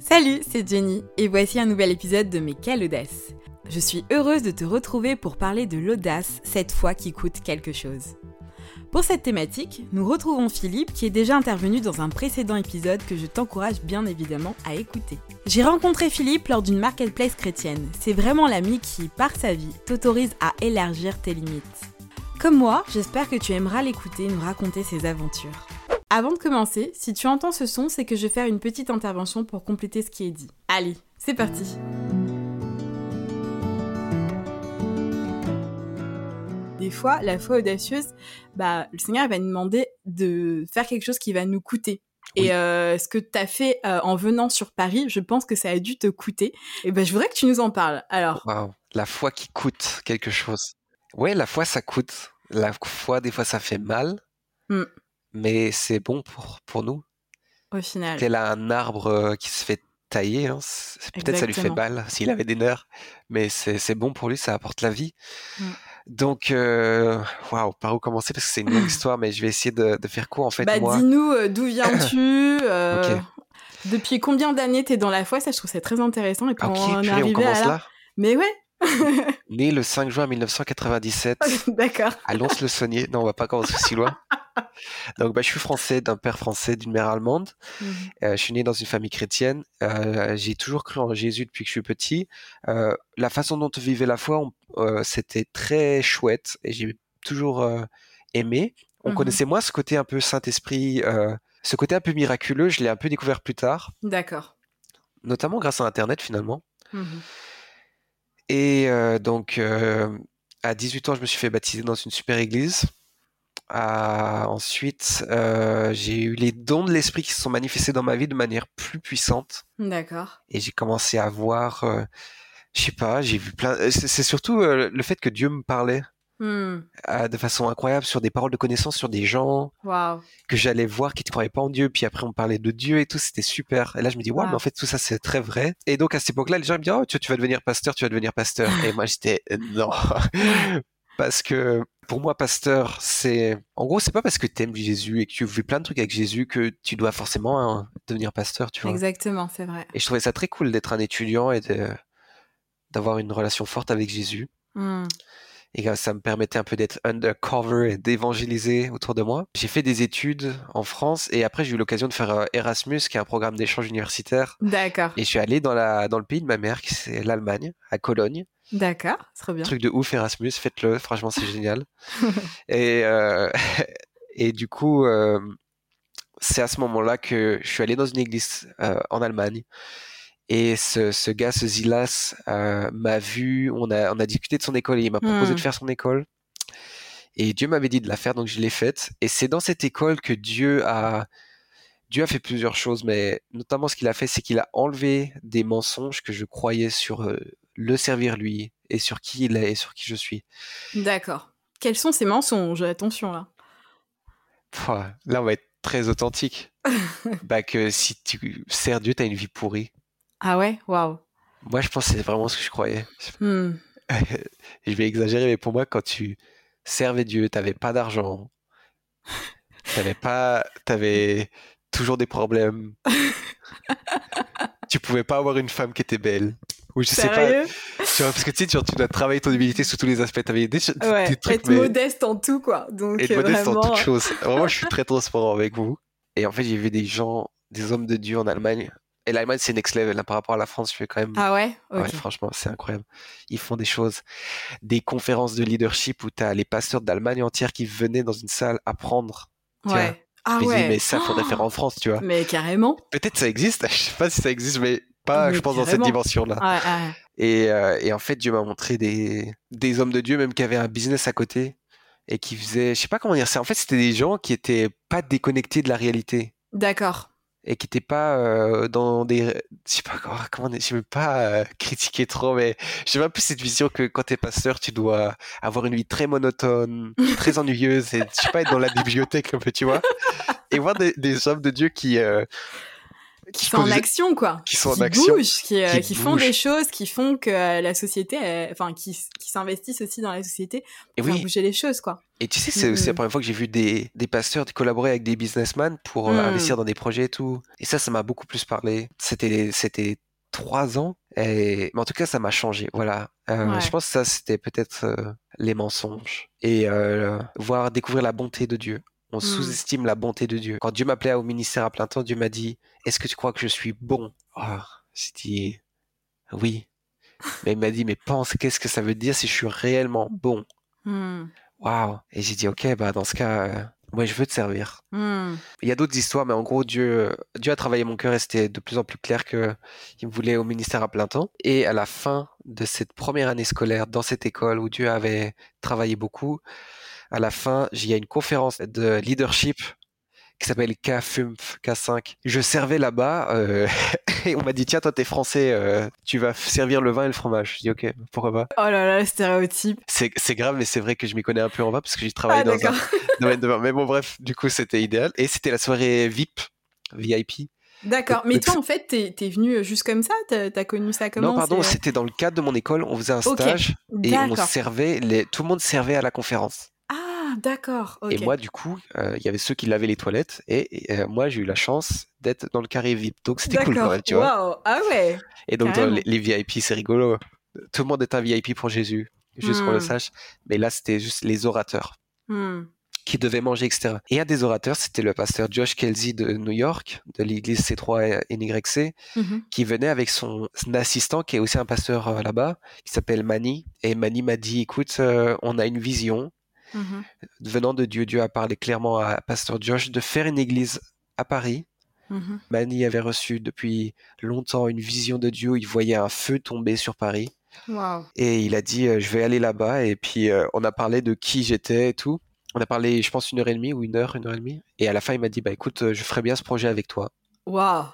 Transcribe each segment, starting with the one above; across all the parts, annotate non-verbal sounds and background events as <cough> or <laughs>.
Salut, c'est Jenny et voici un nouvel épisode de Mais quelle audace Je suis heureuse de te retrouver pour parler de l'audace, cette fois qui coûte quelque chose. Pour cette thématique, nous retrouvons Philippe qui est déjà intervenu dans un précédent épisode que je t'encourage bien évidemment à écouter. J'ai rencontré Philippe lors d'une marketplace chrétienne. C'est vraiment l'ami qui, par sa vie, t'autorise à élargir tes limites. Comme moi, j'espère que tu aimeras l'écouter nous raconter ses aventures. Avant de commencer, si tu entends ce son, c'est que je vais faire une petite intervention pour compléter ce qui est dit. Allez, c'est parti Des fois, la foi audacieuse, bah, le Seigneur va nous demander de faire quelque chose qui va nous coûter. Et euh, ce que tu as fait euh, en venant sur Paris, je pense que ça a dû te coûter. Et ben, je voudrais que tu nous en parles. Alors, la foi qui coûte quelque chose. Ouais, la foi, ça coûte. La foi, des fois, ça fait mal. Hmm mais c'est bon pour, pour nous. Au final. A un arbre euh, qui se fait tailler, hein. peut-être ça lui fait mal s'il avait des nerfs, mais c'est bon pour lui, ça apporte la vie. Mmh. Donc, euh, waouh, par où commencer? Parce que c'est une longue <laughs> histoire, mais je vais essayer de, de faire court en fait. Bah, dis-nous euh, d'où viens-tu <coughs> Depuis combien d'années tu es dans la foi? Ça, je trouve ça très intéressant. Et puis on, commence là Mais ouais, <laughs> Né le 5 juin 1997 D'accord. à Lons-le-Saunier. Non, on va pas commencer si loin. <laughs> Donc, bah, je suis français, d'un père français, d'une mère allemande. Mhm. Euh, je suis né dans une famille chrétienne. Euh, j'ai toujours cru en Jésus depuis que je suis petit. Euh, la façon dont on vivait la foi, c'était très chouette et j'ai toujours aimé. On mhm. connaissait moins ce côté un peu Saint-Esprit, ce côté un peu miraculeux. Je l'ai un peu découvert plus tard. D'accord. Notamment grâce à Internet, finalement. Mhm. Et donc, à 18 ans, je me suis fait baptiser dans une super église. Ah, ensuite, j'ai eu les dons de l'esprit qui se sont manifestés dans ma vie de manière plus puissante. D'accord. Et j'ai commencé à voir, je sais pas, j'ai vu plein. C'est surtout le fait que Dieu me parlait. Hmm. de façon incroyable sur des paroles de connaissance sur des gens que j'allais voir qui ne croyaient pas en Dieu. Puis après, on parlait de Dieu et tout, c'était super. Et là, je me dis, waouh, mais en fait, tout ça, c'est très vrai. Et donc, à cette époque-là, les gens me disaient, oh, tu, vas devenir pasteur, tu vas devenir pasteur. <laughs> et moi, j'étais, non. <laughs> parce que pour moi, pasteur, c'est. En gros, c'est pas parce que tu aimes Jésus et que tu fais plein de trucs avec Jésus que tu dois forcément hein, devenir pasteur, tu vois. Exactement, c'est vrai. Et je trouvais ça très cool d'être un étudiant et d'avoir une relation forte avec Jésus. Hmm et ça me permettait un peu d'être undercover et d'évangéliser autour de moi. J'ai fait des études en France et après j'ai eu l'occasion de faire euh, Erasmus, qui est un programme d'échange universitaire. D'accord. Et je suis allé dans, la, dans le pays de ma mère, qui c'est l'Allemagne, à Cologne. D'accord, très bien. Truc de ouf Erasmus, faites-le, franchement c'est génial. <laughs> et, euh, <laughs> et du coup, euh, c'est à ce moment-là que je suis allé dans une église en Allemagne et ce, ce gars, ce Zilas, euh, m'a vu, on a, on a discuté de son école et il m'a proposé de hmm. faire son école. Et Dieu m'avait dit de la faire, donc je l'ai faite. Et c'est dans cette école que Dieu a, Dieu a fait plusieurs choses, mais notamment ce qu'il a fait, c'est qu'il a enlevé des mensonges que je croyais sur euh, le servir lui et sur qui il est et sur qui je suis. D'accord. Quels sont ces mensonges? Attention là. là, on va être très authentique. <laughs> bah que si tu sers Dieu, tu as une vie pourrie. Ah ouais? Waouh. Moi, je pense que c'est vraiment ce que je croyais. Hmm. <laughs> je vais exagérer, mais pour moi, quand tu servais Dieu, tu n'avais pas d'argent, tu pas, avais toujours des problèmes. <laughs> tu pouvais pas avoir une femme qui était belle. Ou je sais pas. Tu vois, parce que tu sais, tu, dois travailler ton humilité sous tous les aspects. T'avais des, ouais, trucs. Être modeste en tout, quoi. Donc, être modeste en toutes choses. Vraiment, je suis <laughs> très transparent avec vous. Et en fait, j'ai vu des gens, des hommes de Dieu en Allemagne, et l'Allemagne, c'est next level. Là, par rapport à la France, je fais quand même. Ah ouais, ouais Franchement, c'est incroyable. Ils font des choses, des conférences de leadership où tu as les pasteurs d'Allemagne entière qui venaient dans une salle apprendre. Ouais. ah ouais. mais ça, faudrait faire en France, tu vois? <gasps> Mais carrément. Peut-être ça existe. <laughs> Je sais pas si ça existe, mais pas, je pense, dans cette dimension-là. Et, euh, et, en fait, Dieu m'a montré des, des hommes de Dieu, même qui avaient un business à côté et qui faisaient, je sais pas comment dire ça. En fait, c'était des gens qui étaient pas déconnectés de la réalité. D'accord et qui n'était pas euh, dans des je sais pas comment je veux pas euh, critiquer trop mais j'ai un peu cette vision que quand tu es pasteur tu dois avoir une vie très monotone très ennuyeuse et je sais pas être dans la <laughs> bibliothèque un peu tu vois. Et voir des, des hommes de Dieu qui euh, qui sont en action quoi. qui sont en action. bougent, qui, euh, qui, font des choses qui font que euh, la société enfin qui, qui s'investissent aussi dans la société pour faire bouger les choses quoi. Et tu sais c'est aussi la mm. première fois que j'ai vu des, des pasteurs collaborer avec des businessmen pour euh, mm. investir dans des projets et tout. Et ça ça m'a beaucoup plus parlé. C'était c'était trois ans et mais en tout cas ça m'a changé. Voilà. Je pense que ça c'était peut-être les mensonges et voir découvrir la bonté de Dieu on mmh. sous-estime la bonté de Dieu. Quand Dieu m'appelait au ministère à plein temps, Dieu m'a dit Est-ce que tu crois que je suis bon? Oh, J'ai dit Oui. <laughs> Mais il m'a dit Mais pense, qu'est-ce que ça veut dire si je suis réellement bon? Mmh. Waouh Et j'ai dit Ok, bah dans ce cas, euh, moi je veux te servir. Mmh. Il y a d'autres histoires, mais en gros, Dieu, Dieu a travaillé mon cœur et c'était de plus en plus clair qu'il me voulait au ministère à plein temps. Et à la fin de cette première année scolaire dans cette école où Dieu avait travaillé beaucoup, à la fin, il y a une conférence de leadership qui s'appelle K-FUMF, K5. Je servais là-bas euh, <laughs> et on m'a dit tiens toi t'es français, euh, tu vas servir le vin et le fromage. Je dis ok pourquoi pas. Oh là là le stéréotype. C'est grave mais c'est vrai que je m'y connais un peu en vin parce que j'ai travaillé ah, dans un <laughs> domaine de vin. Mais bon bref du coup c'était idéal et c'était la soirée VIP VIP. D'accord, mais toi en fait t'es es venu juste comme ça, t'as as connu ça comment? Non pardon, c'était dans le cadre de mon école, on faisait un stage et on servait, les... tout le monde servait à la conférence d'accord. Et moi, du coup, euh, il y avait ceux qui lavaient les toilettes et, euh, moi, j'ai eu la chance d'être dans le carré VIP. Donc, c'était cool quand même, tu vois. Ah ouais. Et donc, les, VIP, c'est rigolo. Tout le monde est un VIP pour Jésus, juste qu'on le hmm. sache. Mais là, c'était juste les orateurs. Hmm. qui devaient manger, etc. Et un des orateurs, c'était le pasteur Josh Kelsey de New York, de l'église C3 NYC, mmh qui venait avec son, assistant, qui est aussi un pasteur euh, là-bas, qui s'appelle Manny. Et Manny m'a dit, écoute, on a une vision, Mmh venant de Dieu, Dieu a parlé clairement à Pasteur Josh de faire une église à Paris. Mmh Manny avait reçu depuis longtemps une vision de Dieu. Il voyait un feu tomber sur Paris. Et il a dit, euh, je vais aller là-bas. Et puis, euh, on a parlé de qui j'étais et tout. On a parlé, je pense, une heure et demie ou une heure, une heure et demie. Et à la fin, il m'a dit, bah écoute, euh, je ferai bien ce projet avec toi. Waouh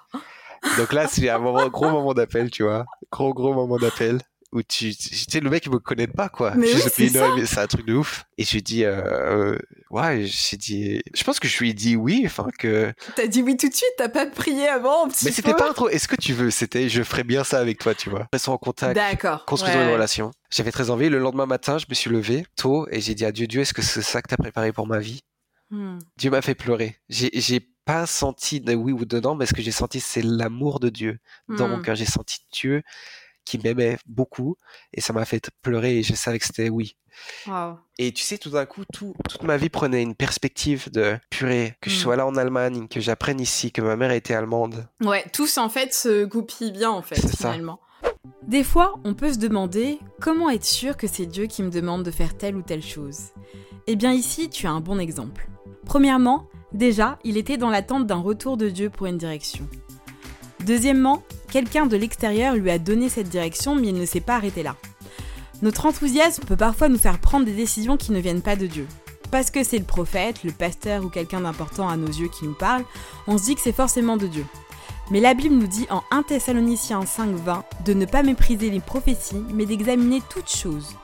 Donc là, c'est un moment, gros moment d'appel, tu vois. Gros, gros moment d'appel où tu, tu sais, le mec, il me connaît pas, quoi. Mais c'est un truc de ouf. Et je lui dis, euh, ouais, j'ai dit, je pense que je lui ai dit oui, enfin que. T'as dit oui tout de suite, t'as pas prié avant, petit Mais c'était pas trop, est-ce que tu veux? C'était, je ferais bien ça avec toi, tu vois. Restons en contact. D'accord. Construisons une relation. J'avais très envie. Le lendemain matin, je me suis levé tôt et j'ai dit à Dieu, Dieu, est-ce que c'est ça que t'as préparé pour ma vie? Hmm. Dieu m'a fait pleurer. J'ai, j'ai pas senti de oui ou de non, mais ce que j'ai senti, c'est l'amour de Dieu dans mon hmm. cœur. J'ai senti Dieu qui m'aimait beaucoup et ça m'a fait pleurer et je savais que c'était oui. Et tu sais, tout d'un coup, tout, toute ma vie prenait une perspective de purée, que je mm. sois là en Allemagne, que j'apprenne ici, que ma mère était allemande. Ouais, tous en fait se goupillent bien en fait, finalement. Des fois, on peut se demander comment être sûr que c'est Dieu qui me demande de faire telle ou telle chose. Eh bien ici, tu as un bon exemple. Premièrement, déjà, il était dans l'attente d'un retour de Dieu pour une direction. Deuxièmement, quelqu'un de l'extérieur lui a donné cette direction, mais il ne s'est pas arrêté là. Notre enthousiasme peut parfois nous faire prendre des décisions qui ne viennent pas de Dieu. Parce que c'est le prophète, le pasteur ou quelqu'un d'important à nos yeux qui nous parle, on se dit que c'est forcément de Dieu. Mais la Bible nous dit en 1 Thessaloniciens 5.20 de ne pas mépriser les prophéties, mais d'examiner toutes choses.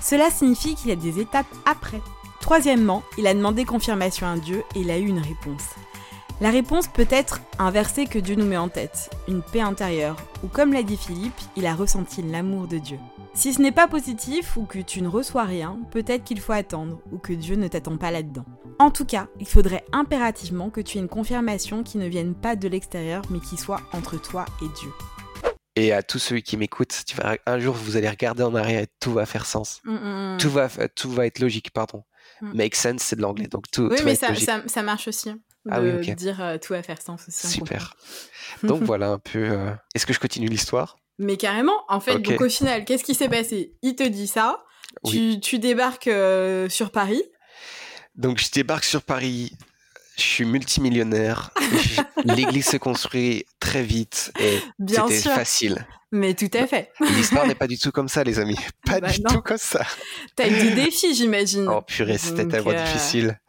Cela signifie qu'il y a des étapes après. Troisièmement, il a demandé confirmation à Dieu et il a eu une réponse. La réponse peut être un verset que Dieu nous met en tête, une paix intérieure, ou comme l'a dit Philippe, il a ressenti l'amour de Dieu. Si ce n'est pas positif ou que tu ne reçois rien, peut-être qu'il faut attendre ou que Dieu ne t'attend pas là-dedans. En tout cas, il faudrait impérativement que tu aies une confirmation qui ne vienne pas de l'extérieur mais qui soit entre toi et Dieu. Et à tous ceux qui m'écoutent, un jour vous allez regarder en arrière et tout va faire sens. Mm, mm, mm. Tout, va, tout va être logique, pardon. Make sense, c'est de l'anglais, donc tout. Oui, mais ça, ça, marche aussi ah de oui, dire euh, tout à faire sens aussi. Super. <laughs> Donc <laughs> voilà un peu. Euh, est-ce que je continue l'histoire? Mais carrément. En fait, donc au final, qu'est-ce qui s'est passé? Il te dit ça. Tu, débarques euh, sur Paris. Donc je débarque sur Paris. Je suis multimillionnaire. L'église se construit très vite et c'était facile. Mais tout à fait. L'histoire n'est <laughs> pas du tout comme ça, les amis. Pas bah du tout comme ça. T'as eu des défis, j'imagine. Oh purée, c'était tellement euh, difficile.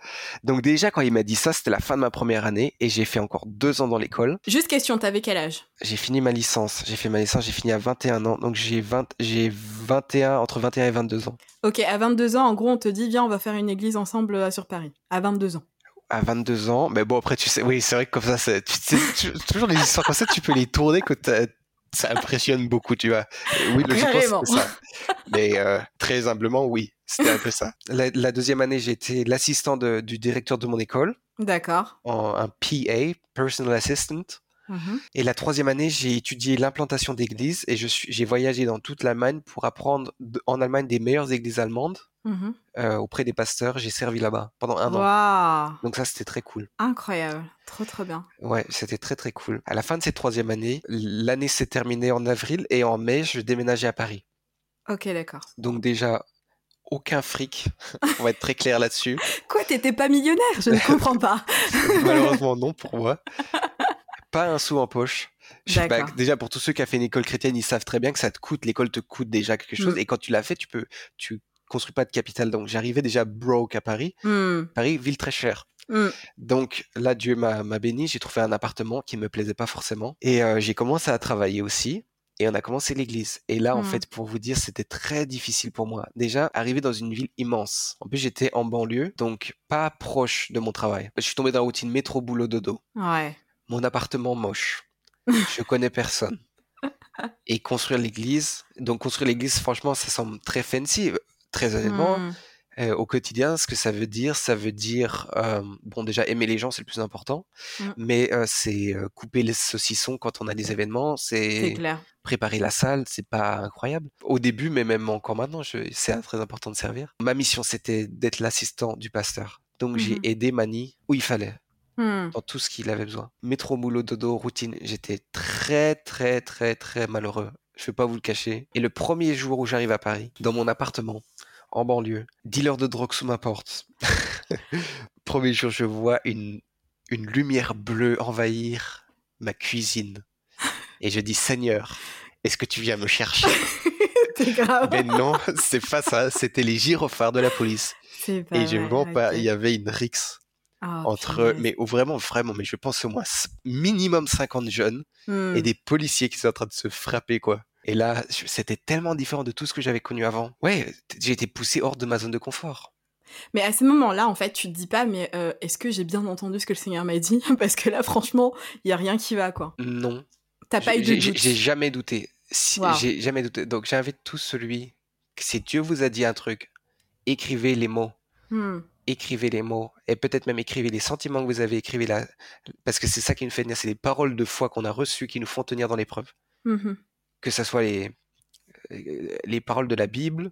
Donc déjà, quand il m'a dit ça, c'était la fin de ma première année et j'ai fait encore deux ans dans l'école. Juste question, t'avais quel âge? J'ai fini ma licence. J'ai fait ma licence, j'ai fini à 21 ans. Donc j'ai 20, j'ai 21, entre 21 et 22 ans. Ok, à 22 ans, en gros, on te dit, viens, on va faire une église ensemble euh, sur Paris. À 22 ans. À 22 ans. Mais bon, après, tu sais, oui, c'est vrai que comme ça, c'est, tu sais, tu- toujours les histoires comme ça, tu peux les tourner que ça impressionne beaucoup, tu vois. Et Oui, logiquement, c'était ça. Mais euh, très humblement, oui, c'était un peu ça. La, la deuxième année, j'étais l'assistant du directeur de mon école, D'accord. en un PA, Personal Assistant. Mhm. Et la troisième année, j'ai étudié l'implantation d'églises et je suis, j'ai voyagé dans toute l'Allemagne pour apprendre en Allemagne des meilleures églises allemandes Mhm. euh, auprès des pasteurs. J'ai servi là-bas pendant un an. Donc ça, c'était très cool. incroyable, trop trop bien. Ouais, c'était très très cool. À la fin de cette troisième année, l'année s'est terminée en avril et en mai, je déménageais à Paris. Ok, d'accord. Donc déjà, aucun fric. <laughs> On va être très clair là-dessus. <laughs> Quoi, t'étais pas millionnaire? Je ne <laughs> comprends pas. Malheureusement, non pour moi. Pas un sou en poche. Déjà, pour tous ceux qui ont fait une école chrétienne, ils savent très bien que ça te coûte, l'école te coûte déjà quelque chose. Mm. Et quand tu l'as fait, tu peux, tu construis pas de capital. Donc j'arrivais déjà broke à Paris. Hmm, Paris, ville très chère. hmm. Donc là, Dieu m'a béni, j'ai trouvé un appartement qui me plaisait pas forcément. Et euh, j'ai commencé à travailler aussi. Et on a commencé l'église. Et là, en Mhm. fait, pour vous dire, c'était très difficile pour moi. Déjà, arriver dans une ville immense. En plus, j'étais en banlieue, donc pas proche de mon travail. Je suis tombé dans la routine métro, boulot, dodo. Ouais. Mon appartement moche. <laughs> Je connais personne. Et construire l'église. Donc, construire l'église, franchement, ça semble très fancy. Très honnêtement, Hmm. euh, au quotidien, ce que ça veut dire, ça veut dire, euh, bon, déjà aimer les gens, c'est le plus important, Mm. mais euh, c'est couper les saucissons quand on a des événements, C'est préparer la salle, c'est pas incroyable. Au début, mais même encore maintenant, c'est très important de servir. Ma mission, c'était d'être l'assistant du pasteur. Donc j'ai aidé Mani où il fallait, dans tout ce qu'il avait besoin. Métro, boulot, dodo, routine. J'étais très, très, très, très malheureux. Je vais pas vous le cacher. Et le premier jour où j'arrive à Paris, dans mon appartement, en banlieue, dealer de drogue sous ma porte. <laughs> premier jour, je vois une, une lumière bleue envahir ma cuisine. Et je dis, Seigneur, est-ce que tu viens me chercher? <laughs> Grave. Mais non, c'est pas ça. C'était les gyrophares de la police. Pas Et je mens pas, il y avait une rixe Ah, entre, mais oh, vraiment, vraiment, mais je pense au moins minimum 50 jeunes Hmm. et des policiers qui sont en train de se frapper, quoi. Et là, c'était tellement différent de tout ce que j'avais connu avant. Ouais, j'ai été poussé hors de ma zone de confort. Mais à ce moment-là, en fait, tu te dis pas, mais euh, est-ce que j'ai bien entendu ce que le Seigneur m'a dit? <laughs> Parce que là, franchement, il y a rien qui va, quoi. Non, T'as pas eu de doute? j'ai jamais douté. Si- Wow. J'ai jamais douté. Donc j'invite tous celui, que si Dieu vous a dit un truc, écrivez les mots. Hmm. écrivez les mots et peut-être même écrivez les sentiments que vous avez, écrivez la... parce que c'est ça qui nous fait tenir, c'est les paroles de foi qu'on a reçues qui nous font tenir dans l'épreuve. Mhm. Que ce soit les, euh, les paroles de la Bible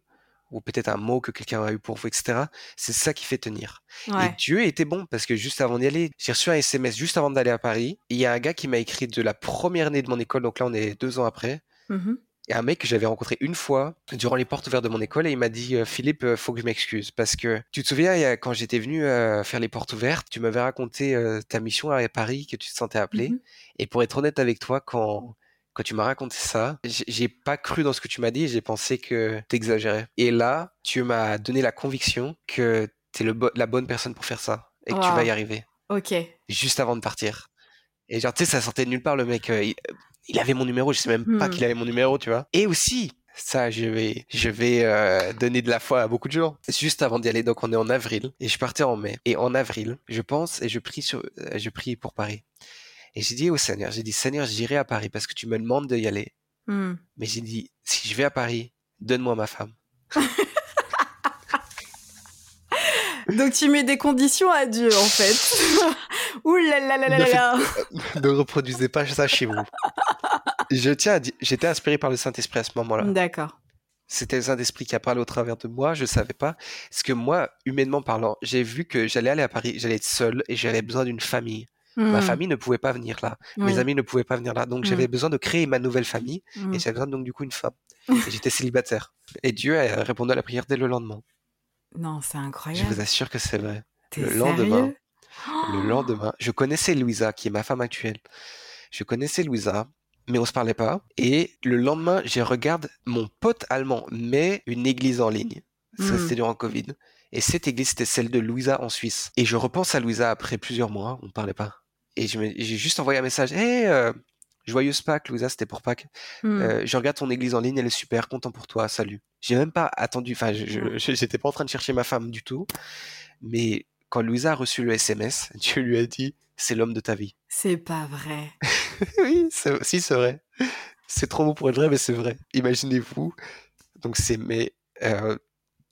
ou peut-être un mot que quelqu'un a eu pour vous, etc. C'est ça qui fait tenir. Et. Dieu était bon parce que juste avant d'y aller, j'ai reçu un SMS juste avant d'aller à Paris. Il y a un gars qui m'a écrit de la première année de mon école, donc là on est deux ans après. Mhm. Et un mec que j'avais rencontré une fois durant les portes ouvertes de mon école et il m'a dit euh, Philippe, euh, faut que je m'excuse parce que tu te souviens quand j'étais venu euh, faire les portes ouvertes, tu m'avais raconté euh, ta mission à Paris que tu te sentais appelé Mhm. et pour être honnête avec toi quand quand tu m'as raconté ça, j'ai pas cru dans ce que tu m'as dit, j'ai pensé que t'exagérais. Et là, tu m'as donné la conviction que t'es le bo- la bonne personne pour faire ça et que tu vas y arriver Ok. juste avant de partir. Et genre, tu sais, ça sortait de nulle part, le mec. euh, il, il avait mon numéro, je sais même pas Hmm. qu'il avait mon numéro, tu vois. Et aussi, ça, je vais, je vais euh, donner de la foi à beaucoup de gens. Juste avant d'y aller, donc on est en avril, et je partais en mai. Et en avril, je pense, et je prie, sur, euh, je prie pour Paris. Et j'ai dit au Seigneur, j'ai dit, Seigneur, j'irai à Paris parce que tu me demandes d'y aller. Hmm. Mais j'ai dit, si je vais à Paris, donne-moi ma femme. <laughs> Donc tu mets des conditions à Dieu, en fait. <laughs> Ouh là là là là Ne là ne reproduisez pas ça chez vous. Je tiens à dire, j'étais inspiré par le Saint-Esprit à ce moment-là. D'accord. C'était le Saint-Esprit qui a parlé au travers de moi, je savais pas. Parce que moi, humainement parlant, j'ai vu que j'allais aller à Paris, j'allais être seul et j'avais besoin d'une famille. Ma Hmm. famille ne pouvait pas venir là. Oui. Mes amis ne pouvaient pas venir là. Donc j'avais besoin de créer ma nouvelle famille et j'avais besoin donc du coup une femme. Et j'étais célibataire. Et Dieu a répondu à la prière dès le lendemain. Non, c'est Je incroyable. vous assure que c'est vrai. T'es le lendemain, Le lendemain, je connaissais Louisa, qui est ma femme actuelle. Je connaissais Louisa, mais on se parlait pas. Et le lendemain, je regarde mon pote allemand met une église en ligne. Ça, c'était durant Covid. Et cette église, c'était celle de Louisa en Suisse. Et je repense à Louisa après plusieurs mois, on parlait pas. Et j'ai juste envoyé un message. Hey, euh, joyeuse Pâques, Louisa, c'était pour Pâques. Hmm. Euh, je regarde ton église en ligne, elle est super, content pour toi, salut. J'ai même pas attendu, enfin, Mm. je- j'étais pas en train de chercher ma femme du tout. Mais quand Louisa a reçu le SMS, <laughs> Dieu lui a dit c'est l'homme de ta vie. C'est pas vrai. <laughs> oui, si c'est vrai. C'est trop beau pour être vrai, mais c'est vrai. Imaginez-vous. Donc c'est mais euh,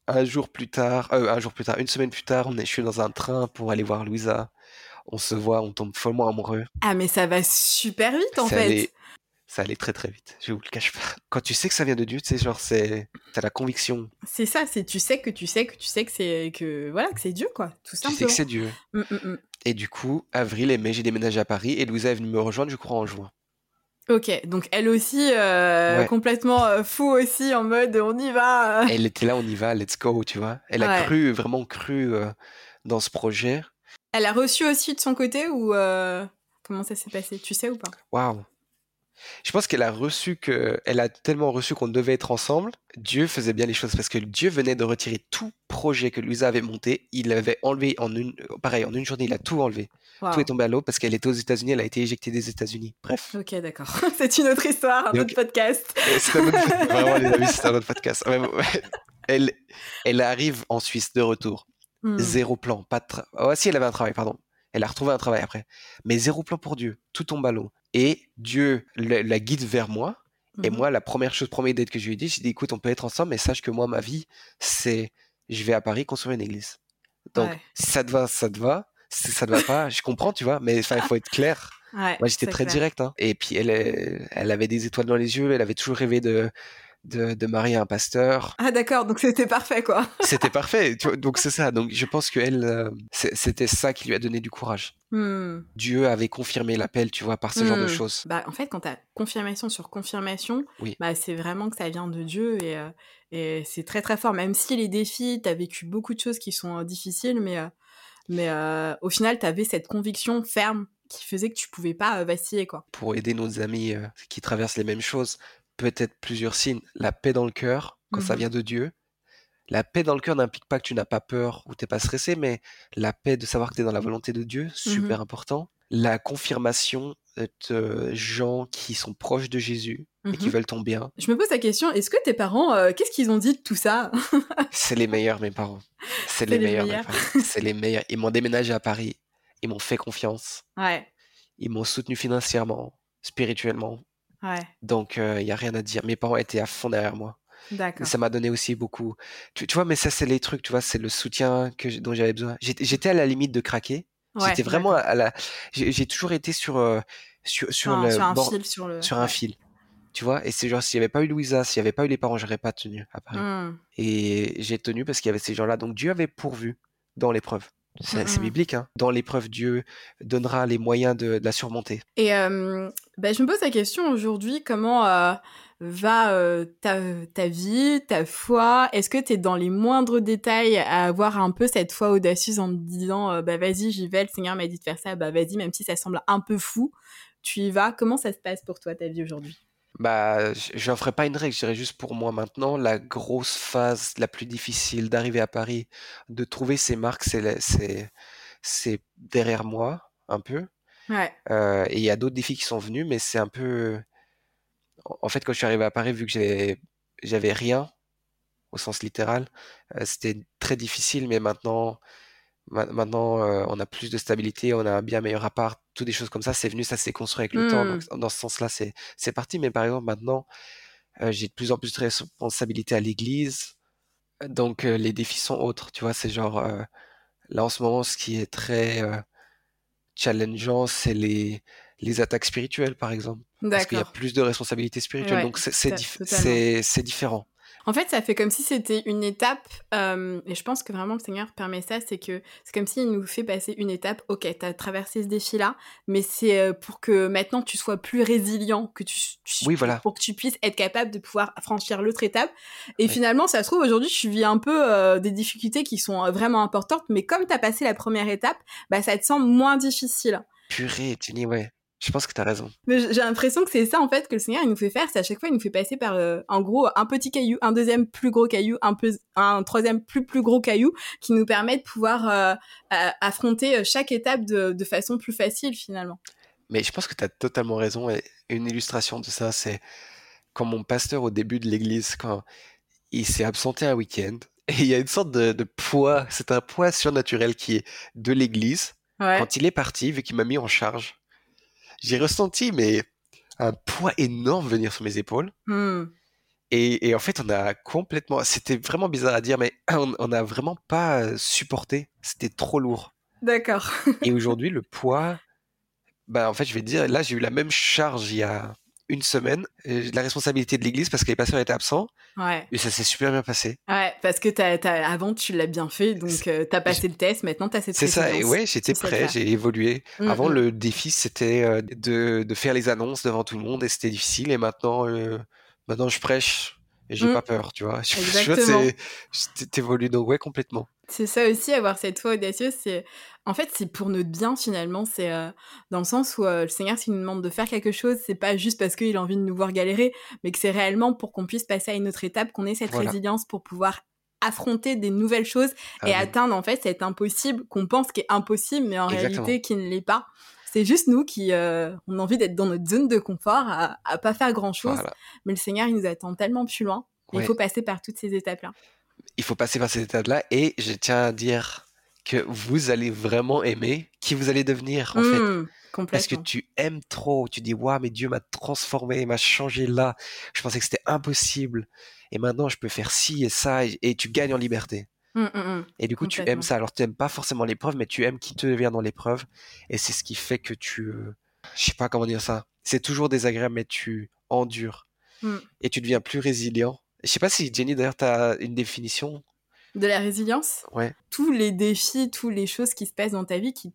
un jour plus tard, euh, un jour plus tard, une semaine plus tard, on est, je suis dans un train pour aller voir Louisa. On se voit, on tombe follement amoureux. Ah mais ça va super vite en fait ça allait très très vite. Je vous le cache pas. Quand tu sais que ça vient de Dieu, tu sais, genre, c'est, t'as la conviction. C'est ça, c'est tu sais que tu sais que tu sais que c'est que voilà que c'est Dieu quoi, tout simplement. Tu sais que c'est Dieu. Mmh, mmh, mmh. Et du coup, avril et mai, j'ai déménagé à Paris et Louisa est venue me rejoindre, je crois, en juin. Ok, donc elle aussi euh, complètement euh, fou aussi en mode on y va. Elle était là, on y va, let's go, tu vois. Elle a cru, vraiment cru euh, dans ce projet. Elle a reçu aussi de son côté ou comment ça s'est passé, tu sais ou pas? Waouh. Je pense qu'elle a reçu que, elle a tellement reçu qu'on devait être ensemble. Dieu faisait bien les choses parce que Dieu venait de retirer tout projet que Louisa avait monté. Il avait enlevé en une, pareil, en une journée, il a tout enlevé. Tout est tombé à l'eau parce qu'elle était aux États-Unis, elle a été éjectée des États-Unis. Bref. Ok, d'accord. <laughs> c'est une autre histoire, un autre podcast. <laughs> C'est un autre, vraiment, les amis, c'est un autre podcast. Elle, elle arrive en Suisse de retour. Hmm. Zéro plan, pas de. Oh, si, elle avait un travail, pardon. Elle a retrouvé un travail après. Mais zéro plan pour Dieu. Tout tombe à l'eau. Et Dieu la, guide vers moi. Et mhm. moi, la première chose, première date que je lui ai dit, j'ai dit, écoute, on peut être ensemble, mais sache que moi, ma vie, c'est, je vais à Paris construire une église. Donc, si ça te va, ça te va. Si ça te va pas, je comprends, tu vois, mais il faut être clair. moi, j'étais très direct. Hein. Et puis, elle, elle avait des étoiles dans les yeux. Elle avait toujours rêvé de, de, marier un pasteur. Ah d'accord, donc c'était parfait quoi. <laughs> c'était parfait, donc c'est ça. Donc je pense que elle, euh, c'était ça qui lui a donné du courage. Hmm. Dieu avait confirmé l'appel, tu vois, par ce genre de hmm. choses. Bah en fait, quand tu as confirmation sur confirmation, bah c'est vraiment que ça vient de Dieu et, euh, et c'est très très fort. Même si les défis, tu as vécu beaucoup de choses qui sont euh, difficiles, mais mais au final, tu avais cette conviction ferme qui faisait que tu pouvais pas vaciller quoi. Pour aider nos amis qui traversent les mêmes choses, peut-être plusieurs signes. La paix dans le cœur, quand ça mmh vient de Dieu. La paix dans le cœur n'implique pas que tu n'as pas peur ou t'es pas stressé, mais la paix de savoir que tu es dans la volonté de Dieu, mmh super important. La confirmation de gens qui sont proches de Jésus et qui mmh veulent ton bien. Je me pose la question, est-ce que tes parents, euh, qu'est-ce qu'ils ont dit de tout ça? <laughs> C'est les meilleurs, mes parents. C'est les, meilleurs. C'est les meilleurs. Ils m'ont déménagé à Paris. Ils m'ont fait confiance. Ouais. Ils m'ont soutenu financièrement, spirituellement. Donc, il n'y a rien à dire. Mes parents étaient à fond derrière moi. D'accord. Ça m'a donné aussi beaucoup. Tu, vois, mais ça, c'est les trucs, tu vois, c'est le soutien que dont j'avais besoin. J'étais à la limite de craquer. J'étais vraiment à la. J'ai toujours été sur, sur, sur, le, sur un fil. Sur, le... sur un fil. Tu vois, et c'est genre, s'il n'y avait pas eu Louisa, s'il n'y avait pas eu les parents, j'aurais pas tenu à Paris. Mmh. Et j'ai tenu parce qu'il y avait ces gens-là. Donc Dieu avait pourvu dans l'épreuve. C'est biblique. Hein. Dans l'épreuve, Dieu donnera les moyens de, la surmonter. Et euh, bah, je me pose la question aujourd'hui, comment euh, va euh, ta, ta, vie, ta foi? Est-ce que tu es dans les moindres détails à avoir un peu cette foi audacieuse en te disant, bah vas-y, j'y vais, le Seigneur m'a dit de faire ça, bah vas-y, même si ça semble un peu fou, tu y vas. Comment ça se passe pour toi, ta vie aujourd'hui? Bah, je n'en ferai pas une règle, je dirais juste pour moi maintenant, la grosse phase la plus difficile d'arriver à Paris, de trouver ses marques, c'est, derrière moi, un peu. Ouais. Euh, et il y a d'autres défis qui sont venus, mais c'est un peu. En fait, quand je suis arrivé à Paris, vu que j'avais rien, au sens littéral, euh, c'était très difficile, mais maintenant, Maintenant, euh, on a plus de stabilité, on a un bien meilleur appart, toutes des choses comme ça, c'est venu, ça s'est construit avec le temps. Donc, mmh. dans ce sens-là, c'est, parti. Mais par exemple, maintenant, euh, j'ai de plus en plus de responsabilités à l'église. Donc, euh, les défis sont autres. Tu vois, c'est genre, là en ce moment, ce qui est très challengeant, c'est les, les attaques spirituelles, par exemple. Parce qu'il y a plus de responsabilités spirituelles. donc, c'est différent. En fait, ça fait comme si c'était une étape, euh, et je pense que vraiment le Seigneur permet ça, c'est que c'est comme s'il nous fait passer une étape, ok, tu as traversé ce défi-là, mais c'est euh, pour que maintenant tu sois plus résilient, que tu, oui, voilà. pour que tu puisses être capable de pouvoir franchir l'autre étape. Et finalement, ça se trouve, aujourd'hui, je vis un peu euh, des difficultés qui sont vraiment importantes, mais comme tu as passé la première étape, bah, ça te semble moins difficile. Purée, tu dis, ouais. Je pense que tu as raison. Mais j'ai l'impression que c'est ça en fait que le Seigneur il nous fait faire, c'est à chaque fois il nous fait passer par euh, en gros un petit caillou, un deuxième plus gros caillou, un peu un troisième plus plus gros caillou qui nous permet de pouvoir euh, affronter euh, chaque étape de, de, façon plus facile finalement. Mais je pense que tu as totalement raison et une illustration de ça c'est quand mon pasteur au début de l'église quand il s'est absenté un week-end, <laughs> Et il y a une sorte de, de poids, c'est un poids surnaturel qui est de l'Église. Ouais. Quand il est parti, vu qu'il m'a mis en charge, j'ai ressenti mais un poids énorme venir sur mes épaules. Hmm. Et, et en fait, on a complètement, c'était vraiment bizarre à dire, mais <clears throat> on n'a vraiment pas supporté. C'était trop lourd. D'accord. <laughs> Et aujourd'hui, le poids, bah en fait, je vais te dire, là, j'ai eu la même charge il y a une semaine, la responsabilité de l'église parce que les pasteurs étaient absents, Ouais. et ça s'est super bien passé. Ouais, parce que t'as, t'as- avant tu l'as bien fait, donc euh, t'as passé le test, maintenant t'as cette C'est ça, et ouais, j'étais Tu prêt, j'ai évolué. Mm, Avant, mm. le défi, c'était euh, de, de faire les annonces devant tout le monde, et c'était difficile, et maintenant, euh, maintenant, je prêche, et j'ai Mm. pas peur, tu vois. <laughs> Je, vois, Exactement. c'est- c'est- t'évolues, donc ouais, complètement. C'est ça aussi, avoir cette foi audacieuse, c'est en fait c'est pour notre bien finalement, c'est euh, dans le sens où euh, le Seigneur s'il nous demande de faire quelque chose, c'est pas juste parce qu'il a envie de nous voir galérer, mais que c'est réellement pour qu'on puisse passer à une autre étape, qu'on ait cette Voilà. résilience pour pouvoir affronter des nouvelles choses et atteindre en fait cet impossible qu'on pense qui est impossible, mais en Exactement. réalité qui ne l'est pas. C'est juste nous qui euh, on a envie d'être dans notre zone de confort, à, à pas faire grand chose, Voilà. mais le Seigneur il nous attend tellement plus loin. Ouais. Il faut passer par toutes ces étapes-là. Il faut passer par cet état-là et je tiens à dire que vous allez vraiment aimer qui vous allez devenir en fait. Mmh, Parce que tu aimes trop, tu dis waouh mais Dieu m'a transformé, m'a changé là. Je pensais que c'était impossible et maintenant je peux faire ci et ça et, et tu gagnes en liberté. Mmh, mmh, mmh. Et du coup tu aimes ça. Alors tu aimes pas forcément l'épreuve mais tu aimes qui te vient dans l'épreuve et c'est ce qui fait que tu, euh, je sais pas comment dire ça. C'est toujours désagréable mais tu endures et tu deviens plus résilient. Je sais pas si Jenny d'ailleurs t'as une définition. De la résilience Ouais. Tous les défis, toutes les choses qui se passent dans ta vie qui,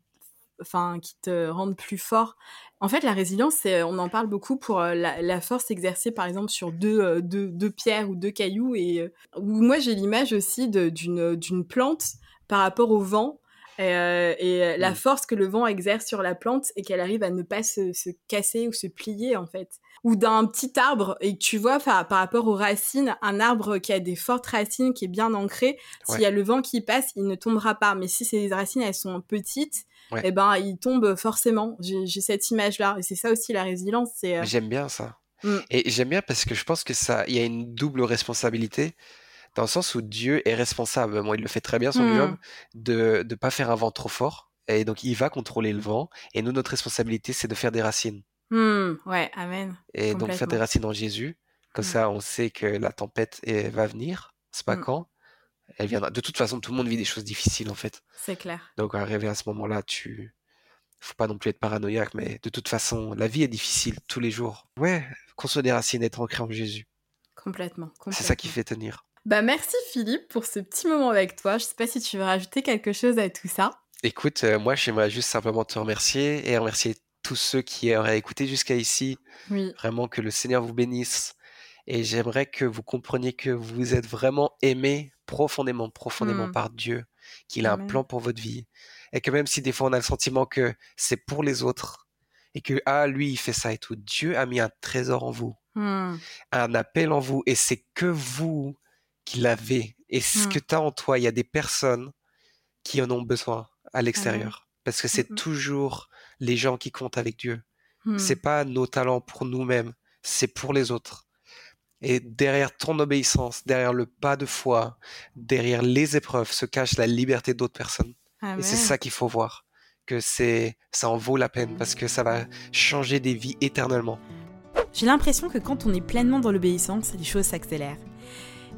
enfin, qui te rendent plus fort. En fait, la résilience, c'est- on en parle beaucoup pour euh, la, la force exercée, par exemple, sur deux, euh, deux, deux pierres ou deux cailloux. Et euh, où moi, j'ai l'image aussi d'une plante par rapport au vent. euh, et euh, la Mm. force que le vent exerce sur la plante et qu'elle arrive à ne pas se, se casser ou se plier en fait. Ou d'un petit arbre et que tu vois par, par rapport aux racines, un arbre qui a des fortes racines, qui est bien ancré, s'il y a le vent qui passe, il ne tombera pas. Mais si ces racines, elles sont petites, Ouais. eh ben, il tombe forcément. J'ai cette image-là. Et c'est ça aussi la résilience. Euh, J'aime bien ça. Mm. Et j'aime bien parce que je pense que ça, il y a une double responsabilité dans le sens où Dieu est responsable. Bon, il le fait très bien son Mm. job de ne pas faire un vent trop fort. Et donc, il va contrôler le vent. Et nous, notre responsabilité, c'est de faire des racines. Hmm, ouais, amen. Et donc, faire des racines en Jésus. Comme Mm. ça, on sait que la tempête eh, va venir. C'est pas Mm. quand. Elle viendra. De toute façon, tout le monde vit des choses difficiles, en fait. C'est clair. Donc, arrivé à ce moment-là, tu. Faut pas non plus être paranoïaque, mais de toute façon, la vie est difficile tous les jours. Ouais, construire des racines, être ancré en Jésus. Complètement. C'est ça qui fait tenir. Bah, merci Philippe pour ce petit moment avec toi. Je sais pas si tu veux rajouter quelque chose à tout ça. Écoute, euh, moi, j'aimerais juste simplement te remercier et remercier tous ceux qui auraient écouté jusqu'à ici. Oui. Vraiment que le Seigneur vous bénisse. Et j'aimerais que vous compreniez que vous êtes vraiment aimés profondément, profondément Mm. par Dieu, qu'il a un plan pour votre vie. Et que même si des fois on a le sentiment que c'est pour les autres et que, ah, lui, il fait ça et tout, Dieu a mis un trésor en vous, Hmm. un appel en vous et c'est que vous qui l'avez. Et ce Mm. que tu as en toi, il y a des personnes qui en ont besoin à l'extérieur. Parce que c'est toujours les gens qui comptent avec Dieu. Hmm. C'est pas nos talents pour nous-mêmes, c'est pour les autres. Et derrière ton obéissance, derrière le pas de foi, derrière les épreuves, se cache la liberté d'autres personnes. Amen. Et c'est ça qu'il faut voir, que c'est, ça en vaut la peine parce que ça va changer des vies éternellement. J'ai l'impression que quand on est pleinement dans l'obéissance, les choses s'accélèrent.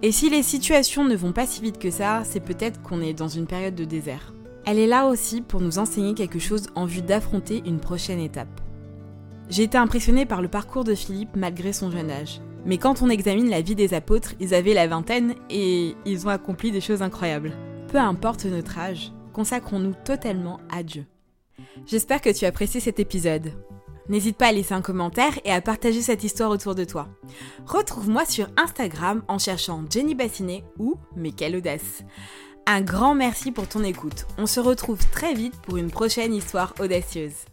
Et si les situations ne vont pas si vite que ça, c'est peut-être qu'on est dans une période de désert. Elle est là aussi pour nous enseigner quelque chose en vue d'affronter une prochaine étape. J'ai été impressionnée par le parcours de Philippe malgré son jeune âge. Mais quand on examine la vie des apôtres, ils avaient la vingtaine et ils ont accompli des choses incroyables. Peu importe notre âge, consacrons-nous totalement à Dieu. J'espère que tu as apprécié cet épisode. N'hésite pas à laisser un commentaire et à partager cette histoire autour de toi. Retrouve-moi sur Instagram en cherchant Jenny Bassinet ou Mais quelle audace. Un grand merci pour ton écoute. On se retrouve très vite pour une prochaine histoire audacieuse.